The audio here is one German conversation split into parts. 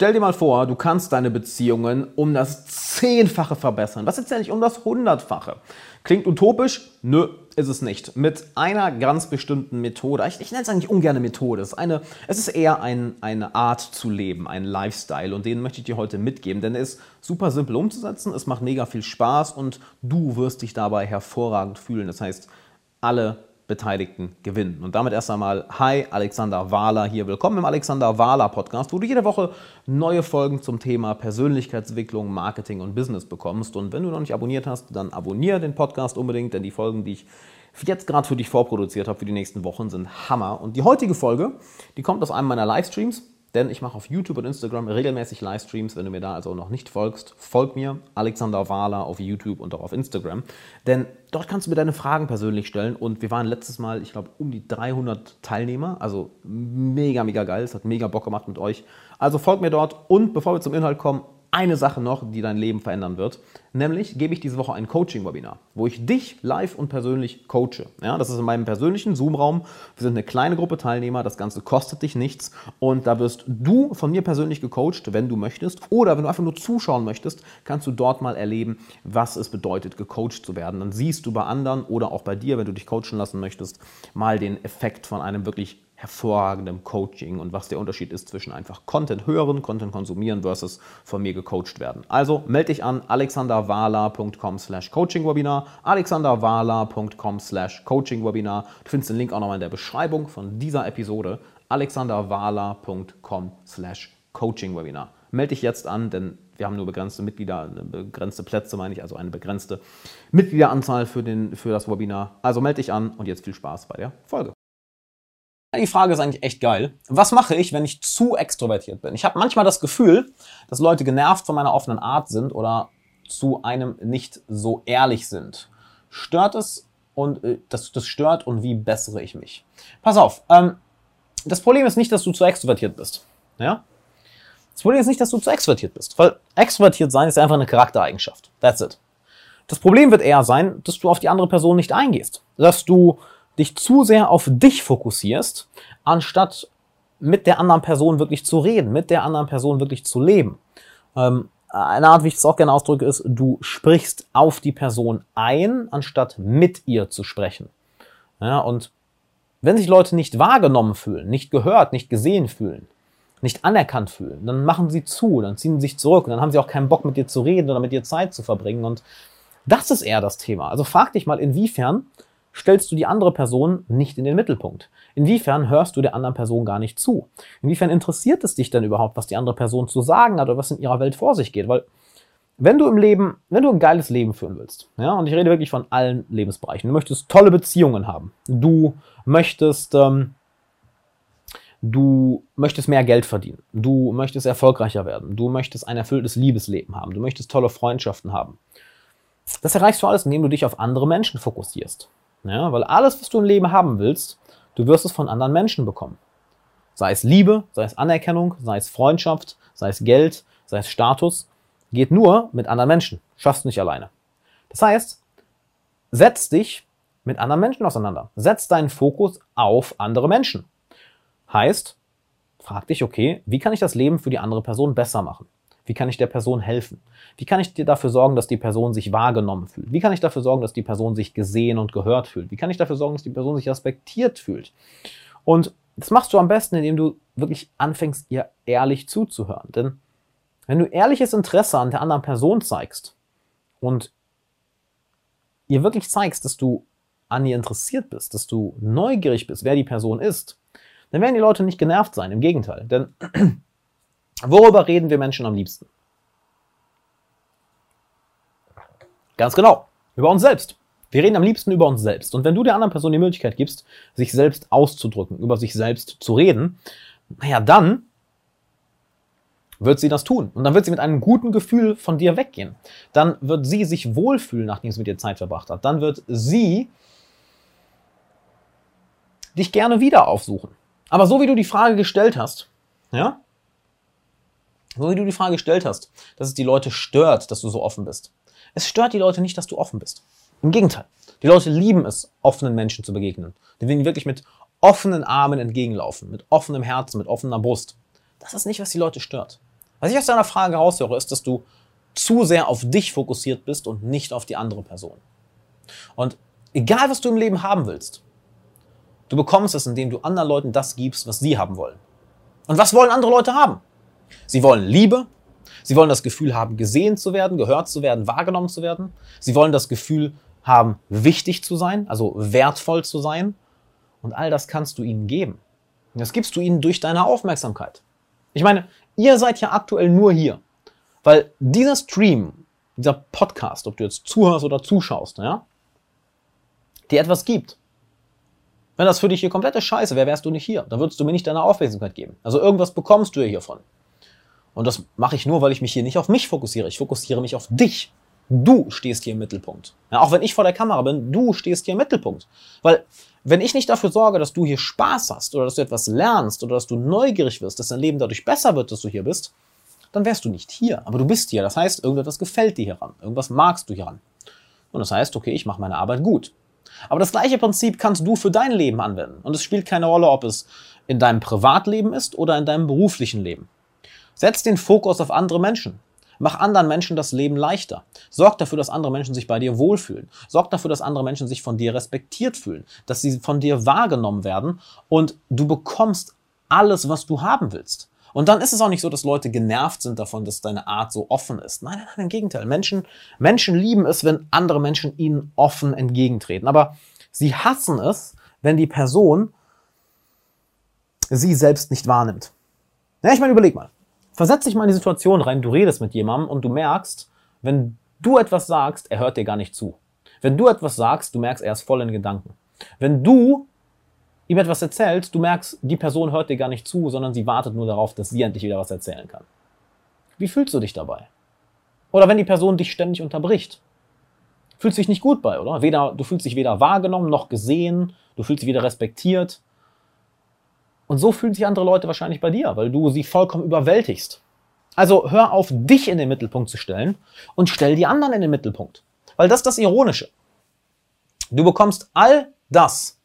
Stell dir mal vor, du kannst deine Beziehungen um das Zehnfache verbessern. Was jetzt ja nicht um das Hundertfache. Klingt utopisch? Nö, ist es nicht. Mit einer ganz bestimmten Methode. Ich, ich nenne es eigentlich ungern Methode. Es ist, eine, es ist eher ein, eine Art zu leben, ein Lifestyle. Und den möchte ich dir heute mitgeben, denn er ist super simpel umzusetzen. Es macht mega viel Spaß und du wirst dich dabei hervorragend fühlen. Das heißt, alle Beteiligten gewinnen. Und damit erst einmal, hi, Alexander Wahler hier. Willkommen im Alexander Wahler Podcast, wo du jede Woche neue Folgen zum Thema Persönlichkeitsentwicklung, Marketing und Business bekommst. Und wenn du noch nicht abonniert hast, dann abonniere den Podcast unbedingt, denn die Folgen, die ich jetzt gerade für dich vorproduziert habe für die nächsten Wochen, sind Hammer. Und die heutige Folge, die kommt aus einem meiner Livestreams denn ich mache auf YouTube und Instagram regelmäßig Livestreams. Wenn du mir da also noch nicht folgst, folg mir, Alexander Wahler auf YouTube und auch auf Instagram. Denn dort kannst du mir deine Fragen persönlich stellen. Und wir waren letztes Mal, ich glaube, um die 300 Teilnehmer. Also mega, mega geil. Es hat mega Bock gemacht mit euch. Also folg mir dort. Und bevor wir zum Inhalt kommen, eine Sache noch, die dein Leben verändern wird. Nämlich gebe ich diese Woche ein Coaching-Webinar, wo ich dich live und persönlich coache. Ja, das ist in meinem persönlichen Zoom-Raum. Wir sind eine kleine Gruppe Teilnehmer. Das Ganze kostet dich nichts. Und da wirst du von mir persönlich gecoacht, wenn du möchtest. Oder wenn du einfach nur zuschauen möchtest, kannst du dort mal erleben, was es bedeutet, gecoacht zu werden. Dann siehst du bei anderen oder auch bei dir, wenn du dich coachen lassen möchtest, mal den Effekt von einem wirklich hervorragendem Coaching und was der Unterschied ist zwischen einfach Content hören, Content konsumieren versus von mir gecoacht werden. Also melde dich an alexanderwala.com slash coachingwebinar, alexanderwala.com slash coachingwebinar. Du findest den Link auch nochmal in der Beschreibung von dieser Episode, alexanderwala.com slash coachingwebinar. Melde dich jetzt an, denn wir haben nur begrenzte Mitglieder, begrenzte Plätze, meine ich, also eine begrenzte Mitgliederanzahl für, den, für das Webinar. Also melde dich an und jetzt viel Spaß bei der Folge. Die Frage ist eigentlich echt geil. Was mache ich, wenn ich zu extrovertiert bin? Ich habe manchmal das Gefühl, dass Leute genervt von meiner offenen Art sind oder zu einem nicht so ehrlich sind. Stört es und äh, das, das stört und wie bessere ich mich? Pass auf, ähm, das Problem ist nicht, dass du zu extrovertiert bist. Ja? Das Problem ist nicht, dass du zu extrovertiert bist, weil extrovertiert sein ist einfach eine Charaktereigenschaft. That's it. Das Problem wird eher sein, dass du auf die andere Person nicht eingehst. Dass du dich zu sehr auf dich fokussierst, anstatt mit der anderen Person wirklich zu reden, mit der anderen Person wirklich zu leben. Ähm, eine Art, wie ich es auch gerne ausdrücke, ist, du sprichst auf die Person ein, anstatt mit ihr zu sprechen. Ja, und wenn sich Leute nicht wahrgenommen fühlen, nicht gehört, nicht gesehen fühlen, nicht anerkannt fühlen, dann machen sie zu, dann ziehen sie sich zurück und dann haben sie auch keinen Bock mit dir zu reden oder mit dir Zeit zu verbringen. Und das ist eher das Thema. Also frag dich mal, inwiefern stellst du die andere Person nicht in den Mittelpunkt? Inwiefern hörst du der anderen Person gar nicht zu? Inwiefern interessiert es dich denn überhaupt, was die andere Person zu sagen hat oder was in ihrer Welt vor sich geht? Weil wenn du im Leben, wenn du ein geiles Leben führen willst, ja, und ich rede wirklich von allen Lebensbereichen, du möchtest tolle Beziehungen haben, du möchtest, ähm, du möchtest mehr Geld verdienen, du möchtest erfolgreicher werden, du möchtest ein erfülltes Liebesleben haben, du möchtest tolle Freundschaften haben. Das erreichst du alles, indem du dich auf andere Menschen fokussierst. Ja, weil alles, was du im Leben haben willst, du wirst es von anderen Menschen bekommen. Sei es Liebe, sei es Anerkennung, sei es Freundschaft, sei es Geld, sei es Status, geht nur mit anderen Menschen. Schaffst du nicht alleine. Das heißt, setz dich mit anderen Menschen auseinander. Setz deinen Fokus auf andere Menschen. Heißt, frag dich, okay, wie kann ich das Leben für die andere Person besser machen? Wie kann ich der Person helfen? Wie kann ich dir dafür sorgen, dass die Person sich wahrgenommen fühlt? Wie kann ich dafür sorgen, dass die Person sich gesehen und gehört fühlt? Wie kann ich dafür sorgen, dass die Person sich respektiert fühlt? Und das machst du am besten, indem du wirklich anfängst, ihr ehrlich zuzuhören. Denn wenn du ehrliches Interesse an der anderen Person zeigst und ihr wirklich zeigst, dass du an ihr interessiert bist, dass du neugierig bist, wer die Person ist, dann werden die Leute nicht genervt sein. Im Gegenteil. Denn Worüber reden wir Menschen am liebsten? Ganz genau, über uns selbst. Wir reden am liebsten über uns selbst. Und wenn du der anderen Person die Möglichkeit gibst, sich selbst auszudrücken, über sich selbst zu reden, naja, dann wird sie das tun. Und dann wird sie mit einem guten Gefühl von dir weggehen. Dann wird sie sich wohlfühlen, nachdem sie mit dir Zeit verbracht hat. Dann wird sie dich gerne wieder aufsuchen. Aber so wie du die Frage gestellt hast, ja, so wie du die Frage gestellt hast, dass es die Leute stört, dass du so offen bist. Es stört die Leute nicht, dass du offen bist. Im Gegenteil. Die Leute lieben es, offenen Menschen zu begegnen. Die will wirklich mit offenen Armen entgegenlaufen, mit offenem Herzen, mit offener Brust. Das ist nicht, was die Leute stört. Was ich aus deiner Frage raushöre, ist, dass du zu sehr auf dich fokussiert bist und nicht auf die andere Person. Und egal, was du im Leben haben willst, du bekommst es, indem du anderen Leuten das gibst, was sie haben wollen. Und was wollen andere Leute haben? Sie wollen Liebe, sie wollen das Gefühl haben, gesehen zu werden, gehört zu werden, wahrgenommen zu werden. Sie wollen das Gefühl haben, wichtig zu sein, also wertvoll zu sein. Und all das kannst du ihnen geben. Das gibst du ihnen durch deine Aufmerksamkeit. Ich meine, ihr seid ja aktuell nur hier, weil dieser Stream, dieser Podcast, ob du jetzt zuhörst oder zuschaust, ja, dir etwas gibt. Wenn das für dich hier komplette Scheiße wäre, wärst du nicht hier. Dann würdest du mir nicht deine Aufmerksamkeit geben. Also irgendwas bekommst du hiervon. Und das mache ich nur, weil ich mich hier nicht auf mich fokussiere. Ich fokussiere mich auf dich. Du stehst hier im Mittelpunkt. Ja, auch wenn ich vor der Kamera bin, du stehst hier im Mittelpunkt. Weil wenn ich nicht dafür sorge, dass du hier Spaß hast oder dass du etwas lernst oder dass du neugierig wirst, dass dein Leben dadurch besser wird, dass du hier bist, dann wärst du nicht hier. Aber du bist hier. Das heißt, irgendetwas gefällt dir hieran. Irgendwas magst du hieran. Und das heißt, okay, ich mache meine Arbeit gut. Aber das gleiche Prinzip kannst du für dein Leben anwenden. Und es spielt keine Rolle, ob es in deinem Privatleben ist oder in deinem beruflichen Leben. Setz den Fokus auf andere Menschen. Mach anderen Menschen das Leben leichter. Sorg dafür, dass andere Menschen sich bei dir wohlfühlen. Sorg dafür, dass andere Menschen sich von dir respektiert fühlen, dass sie von dir wahrgenommen werden und du bekommst alles, was du haben willst. Und dann ist es auch nicht so, dass Leute genervt sind davon, dass deine Art so offen ist. Nein, nein, nein, im Gegenteil. Menschen, Menschen lieben es, wenn andere Menschen ihnen offen entgegentreten. Aber sie hassen es, wenn die Person sie selbst nicht wahrnimmt. Ja, ich meine, überleg mal. Versetz dich mal in die Situation rein, du redest mit jemandem und du merkst, wenn du etwas sagst, er hört dir gar nicht zu. Wenn du etwas sagst, du merkst, er ist voll in Gedanken. Wenn du ihm etwas erzählst, du merkst, die Person hört dir gar nicht zu, sondern sie wartet nur darauf, dass sie endlich wieder was erzählen kann. Wie fühlst du dich dabei? Oder wenn die Person dich ständig unterbricht. Fühlst du dich nicht gut bei, oder? Weder, du fühlst dich weder wahrgenommen noch gesehen, du fühlst dich weder respektiert. Und so fühlen sich andere Leute wahrscheinlich bei dir, weil du sie vollkommen überwältigst. Also hör auf, dich in den Mittelpunkt zu stellen und stell die anderen in den Mittelpunkt. Weil das ist das Ironische. Du bekommst all das,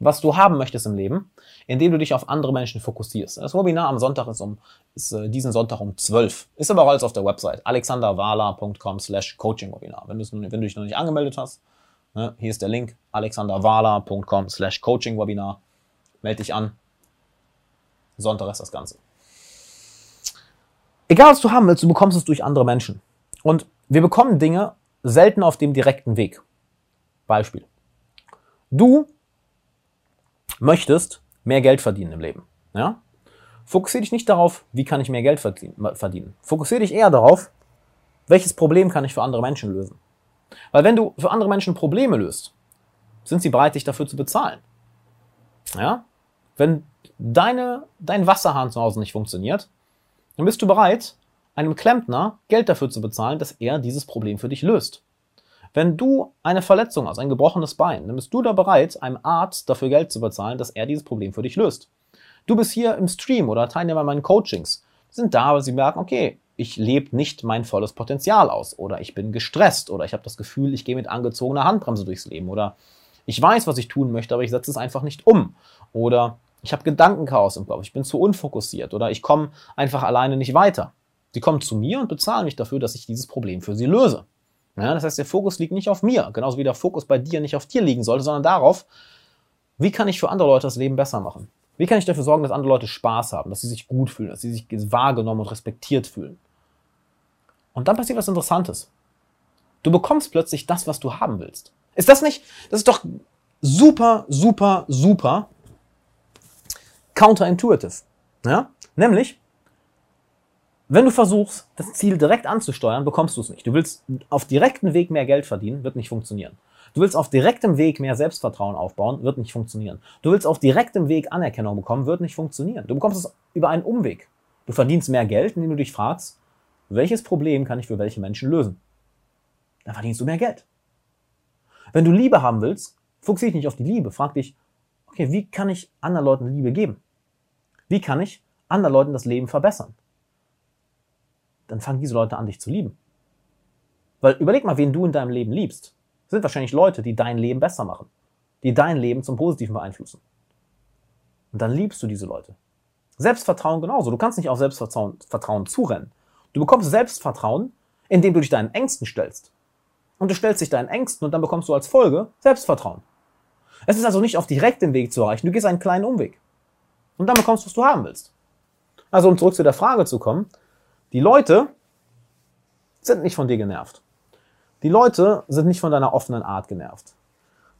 was du haben möchtest im Leben, indem du dich auf andere Menschen fokussierst. Das Webinar am Sonntag ist, um, ist äh, diesen Sonntag um 12. Ist aber alles auf der Website. alexanderwala.com slash coaching-webinar. Wenn, wenn du dich noch nicht angemeldet hast, ne, hier ist der Link, alexanderwala.com slash coaching-webinar. Melde dich an, Sonntag ist das Ganze. Egal, was du haben willst, du bekommst es durch andere Menschen. Und wir bekommen Dinge selten auf dem direkten Weg. Beispiel. Du möchtest mehr Geld verdienen im Leben. Ja? Fokussiere dich nicht darauf, wie kann ich mehr Geld verdienen. Fokussiere dich eher darauf, welches Problem kann ich für andere Menschen lösen. Weil wenn du für andere Menschen Probleme löst, sind sie bereit, dich dafür zu bezahlen. Ja? Wenn deine, dein Wasserhahn zu Hause nicht funktioniert, dann bist du bereit, einem Klempner Geld dafür zu bezahlen, dass er dieses Problem für dich löst. Wenn du eine Verletzung hast, ein gebrochenes Bein, dann bist du da bereit, einem Arzt dafür Geld zu bezahlen, dass er dieses Problem für dich löst. Du bist hier im Stream oder Teilnehmer meinen Coachings, sind da, weil sie merken, okay, ich lebe nicht mein volles Potenzial aus oder ich bin gestresst oder ich habe das Gefühl, ich gehe mit angezogener Handbremse durchs Leben oder ich weiß, was ich tun möchte, aber ich setze es einfach nicht um oder ich habe Gedankenchaos im Kopf, ich bin zu unfokussiert oder ich komme einfach alleine nicht weiter. Sie kommen zu mir und bezahlen mich dafür, dass ich dieses Problem für sie löse. Ja, das heißt, der Fokus liegt nicht auf mir, genauso wie der Fokus bei dir nicht auf dir liegen sollte, sondern darauf, wie kann ich für andere Leute das Leben besser machen? Wie kann ich dafür sorgen, dass andere Leute Spaß haben, dass sie sich gut fühlen, dass sie sich wahrgenommen und respektiert fühlen? Und dann passiert was Interessantes. Du bekommst plötzlich das, was du haben willst. Ist das nicht? Das ist doch super, super, super, counterintuitive. Ja? Nämlich, wenn du versuchst, das Ziel direkt anzusteuern, bekommst du es nicht. Du willst auf direktem Weg mehr Geld verdienen, wird nicht funktionieren. Du willst auf direktem Weg mehr Selbstvertrauen aufbauen, wird nicht funktionieren. Du willst auf direktem Weg Anerkennung bekommen, wird nicht funktionieren. Du bekommst es über einen Umweg. Du verdienst mehr Geld, indem du dich fragst, welches Problem kann ich für welche Menschen lösen? Dann verdienst du mehr Geld. Wenn du Liebe haben willst, fokussiere dich nicht auf die Liebe. Frag dich, okay, wie kann ich anderen Leuten Liebe geben? Wie kann ich anderen Leuten das Leben verbessern? Dann fangen diese Leute an, dich zu lieben. Weil überleg mal, wen du in deinem Leben liebst. Das sind wahrscheinlich Leute, die dein Leben besser machen, die dein Leben zum Positiven beeinflussen. Und dann liebst du diese Leute. Selbstvertrauen genauso. Du kannst nicht auf Selbstvertrauen Vertrauen zurennen. Du bekommst Selbstvertrauen, indem du dich deinen Ängsten stellst. Und du stellst dich deinen Ängsten und dann bekommst du als Folge Selbstvertrauen. Es ist also nicht auf direktem Weg zu erreichen, du gehst einen kleinen Umweg. Und dann bekommst du, was du haben willst. Also um zurück zu der Frage zu kommen, die Leute sind nicht von dir genervt. Die Leute sind nicht von deiner offenen Art genervt.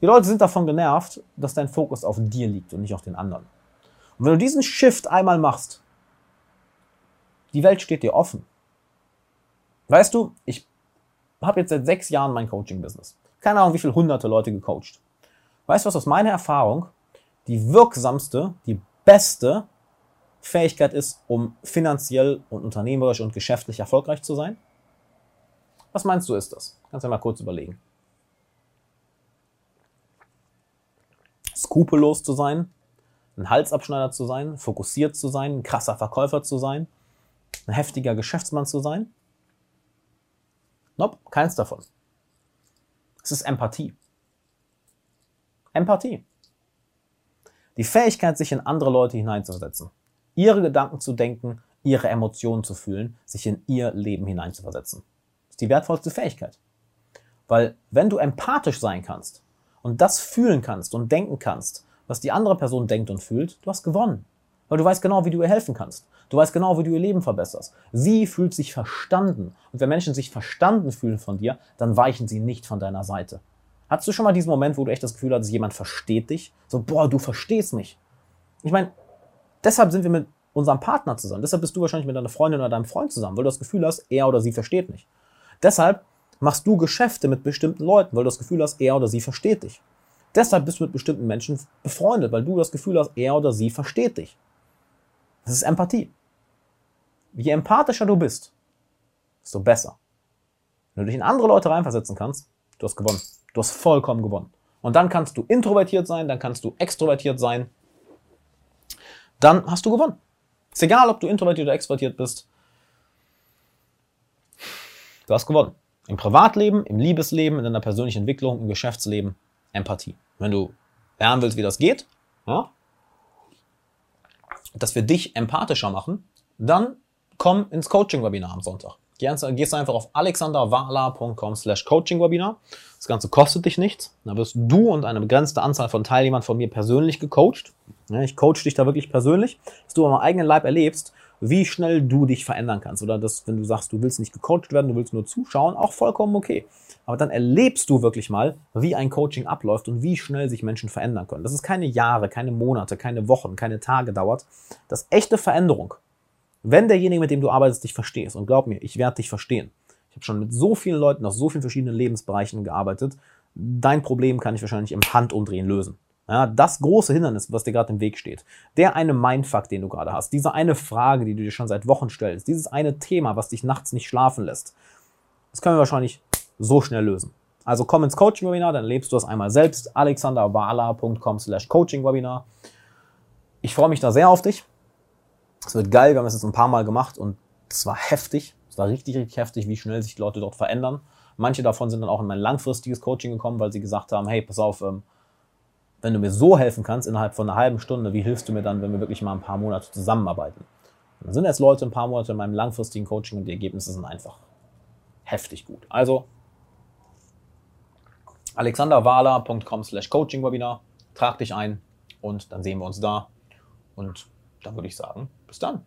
Die Leute sind davon genervt, dass dein Fokus auf dir liegt und nicht auf den anderen. Und wenn du diesen Shift einmal machst, die Welt steht dir offen. Weißt du, ich habe jetzt seit sechs Jahren mein Coaching-Business. Keine Ahnung, wie viele hunderte Leute gecoacht. Weißt du was aus meiner Erfahrung die wirksamste, die beste Fähigkeit ist, um finanziell und unternehmerisch und geschäftlich erfolgreich zu sein? Was meinst du ist das? Kannst du mal kurz überlegen. Skrupellos zu sein, ein Halsabschneider zu sein, fokussiert zu sein, ein krasser Verkäufer zu sein, ein heftiger Geschäftsmann zu sein? Nope, keins davon. Es ist Empathie. Empathie. Die Fähigkeit, sich in andere Leute hineinzuversetzen. Ihre Gedanken zu denken, ihre Emotionen zu fühlen, sich in ihr Leben hineinzuversetzen. Das ist die wertvollste Fähigkeit. Weil wenn du empathisch sein kannst und das fühlen kannst und denken kannst, was die andere Person denkt und fühlt, du hast gewonnen. Weil du weißt genau, wie du ihr helfen kannst. Du weißt genau, wie du ihr Leben verbesserst. Sie fühlt sich verstanden. Und wenn Menschen sich verstanden fühlen von dir, dann weichen sie nicht von deiner Seite. Hattest du schon mal diesen Moment, wo du echt das Gefühl hattest, jemand versteht dich? So, boah, du verstehst mich. Ich meine, deshalb sind wir mit unserem Partner zusammen. Deshalb bist du wahrscheinlich mit deiner Freundin oder deinem Freund zusammen, weil du das Gefühl hast, er oder sie versteht mich. Deshalb machst du Geschäfte mit bestimmten Leuten, weil du das Gefühl hast, er oder sie versteht dich. Deshalb bist du mit bestimmten Menschen befreundet, weil du das Gefühl hast, er oder sie versteht dich. Das ist Empathie. Je empathischer du bist, desto besser. Wenn du dich in andere Leute reinversetzen kannst, du hast gewonnen. Du hast vollkommen gewonnen. Und dann kannst du introvertiert sein, dann kannst du extrovertiert sein. Dann hast du gewonnen. Ist egal, ob du introvertiert oder extrovertiert bist. Du hast gewonnen. Im Privatleben, im Liebesleben, in deiner persönlichen Entwicklung, im Geschäftsleben, Empathie. Wenn du lernen willst, wie das geht, ja, dass wir dich empathischer machen, dann komm ins Coaching-Webinar am Sonntag. Gehst einfach auf alexanderwala.com slash Coaching-Webinar. Das Ganze kostet dich nichts. Da wirst du und eine begrenzte Anzahl von Teilnehmern von mir persönlich gecoacht. Ich coach dich da wirklich persönlich, dass du am eigenen Leib erlebst, wie schnell du dich verändern kannst. Oder dass, wenn du sagst, du willst nicht gecoacht werden, du willst nur zuschauen, auch vollkommen okay. Aber dann erlebst du wirklich mal, wie ein Coaching abläuft und wie schnell sich Menschen verändern können. Das ist keine Jahre, keine Monate, keine Wochen, keine Tage dauert. Das echte Veränderung. Wenn derjenige, mit dem du arbeitest, dich verstehst, und glaub mir, ich werde dich verstehen. Ich habe schon mit so vielen Leuten aus so vielen verschiedenen Lebensbereichen gearbeitet. Dein Problem kann ich wahrscheinlich im Handumdrehen lösen. Ja, das große Hindernis, was dir gerade im Weg steht, der eine Mindfuck, den du gerade hast, diese eine Frage, die du dir schon seit Wochen stellst, dieses eine Thema, was dich nachts nicht schlafen lässt, das können wir wahrscheinlich so schnell lösen. Also komm ins Coaching-Webinar, dann lebst du das einmal selbst. alexanderwala.com slash Coaching-Webinar. Ich freue mich da sehr auf dich. Es wird geil, wir haben es jetzt ein paar Mal gemacht und es war heftig. Es war richtig, richtig heftig, wie schnell sich die Leute dort verändern. Manche davon sind dann auch in mein langfristiges Coaching gekommen, weil sie gesagt haben, hey, pass auf, ähm, wenn du mir so helfen kannst innerhalb von einer halben Stunde, wie hilfst du mir dann, wenn wir wirklich mal ein paar Monate zusammenarbeiten? Und dann sind jetzt Leute ein paar Monate in meinem langfristigen Coaching und die Ergebnisse sind einfach heftig gut. Also alexanderwala.com slash coaching-webinar, trag dich ein und dann sehen wir uns da und dann würde ich sagen, bis dann.